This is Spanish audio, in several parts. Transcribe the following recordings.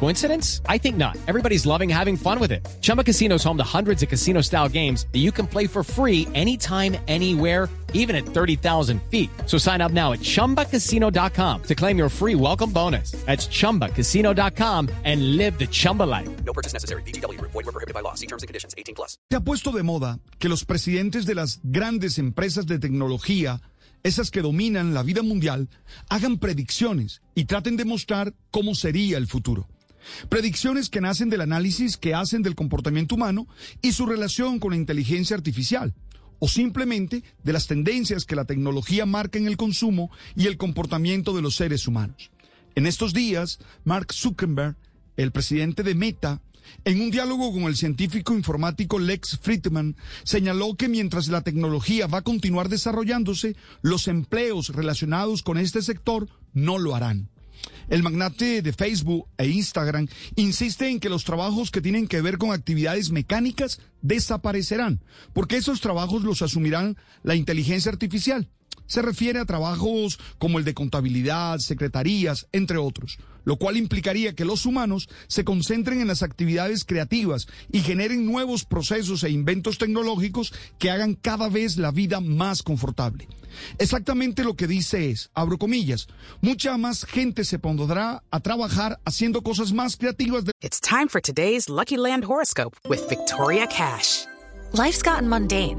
Coincidence? I think not. Everybody's loving having fun with it. Chumba Casino is home to hundreds of casino style games that you can play for free anytime, anywhere, even at 30,000 feet. So sign up now at chumbacasino.com to claim your free welcome bonus. That's chumbacasino.com and live the Chumba life. No purchase necessary. BGW. Void were prohibited by law. See terms and conditions. 18 plus. Se ha puesto de moda que los presidentes de las grandes empresas de tecnología, esas que dominan la vida mundial, hagan predicciones y traten de mostrar cómo sería el futuro. Predicciones que nacen del análisis que hacen del comportamiento humano y su relación con la inteligencia artificial, o simplemente de las tendencias que la tecnología marca en el consumo y el comportamiento de los seres humanos. En estos días, Mark Zuckerberg, el presidente de Meta, en un diálogo con el científico informático Lex Friedman, señaló que mientras la tecnología va a continuar desarrollándose, los empleos relacionados con este sector no lo harán. El magnate de Facebook e Instagram insiste en que los trabajos que tienen que ver con actividades mecánicas desaparecerán, porque esos trabajos los asumirán la inteligencia artificial. Se refiere a trabajos como el de contabilidad, secretarías, entre otros, lo cual implicaría que los humanos se concentren en las actividades creativas y generen nuevos procesos e inventos tecnológicos que hagan cada vez la vida más confortable. Exactamente lo que dice es, abro comillas, mucha más gente se pondrá a trabajar haciendo cosas más creativas. De It's time for today's Lucky Land horoscope with Victoria Cash. Life's gotten mundane,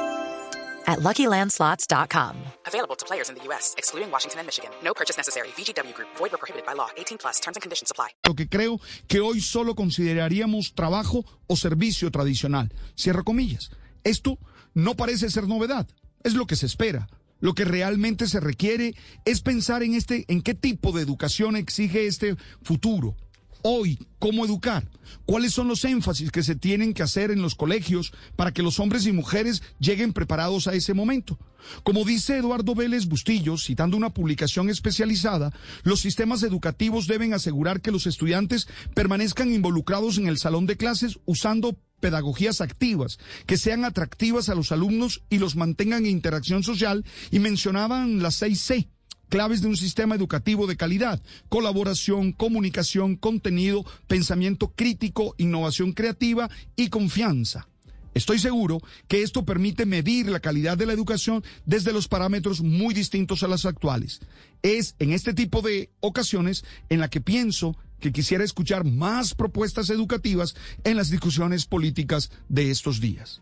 at LuckyLandSlots.com. Available to players in the U.S., excluding Washington and Michigan. No purchase necessary. VGW Group. Void were prohibited by law. 18 plus. Terms and conditions apply. lo que creo que hoy solo consideraríamos trabajo o servicio tradicional. Cierro comillas. Esto no parece ser novedad, es lo que se espera. Lo que realmente se requiere es pensar en este, en qué tipo de educación exige este futuro. Hoy, ¿cómo educar? ¿Cuáles son los énfasis que se tienen que hacer en los colegios para que los hombres y mujeres lleguen preparados a ese momento? Como dice Eduardo Vélez Bustillos, citando una publicación especializada, los sistemas educativos deben asegurar que los estudiantes permanezcan involucrados en el salón de clases usando pedagogías activas, que sean atractivas a los alumnos y los mantengan en interacción social, y mencionaban las seis C claves de un sistema educativo de calidad, colaboración, comunicación, contenido, pensamiento crítico, innovación creativa y confianza. Estoy seguro que esto permite medir la calidad de la educación desde los parámetros muy distintos a los actuales. Es en este tipo de ocasiones en la que pienso que quisiera escuchar más propuestas educativas en las discusiones políticas de estos días.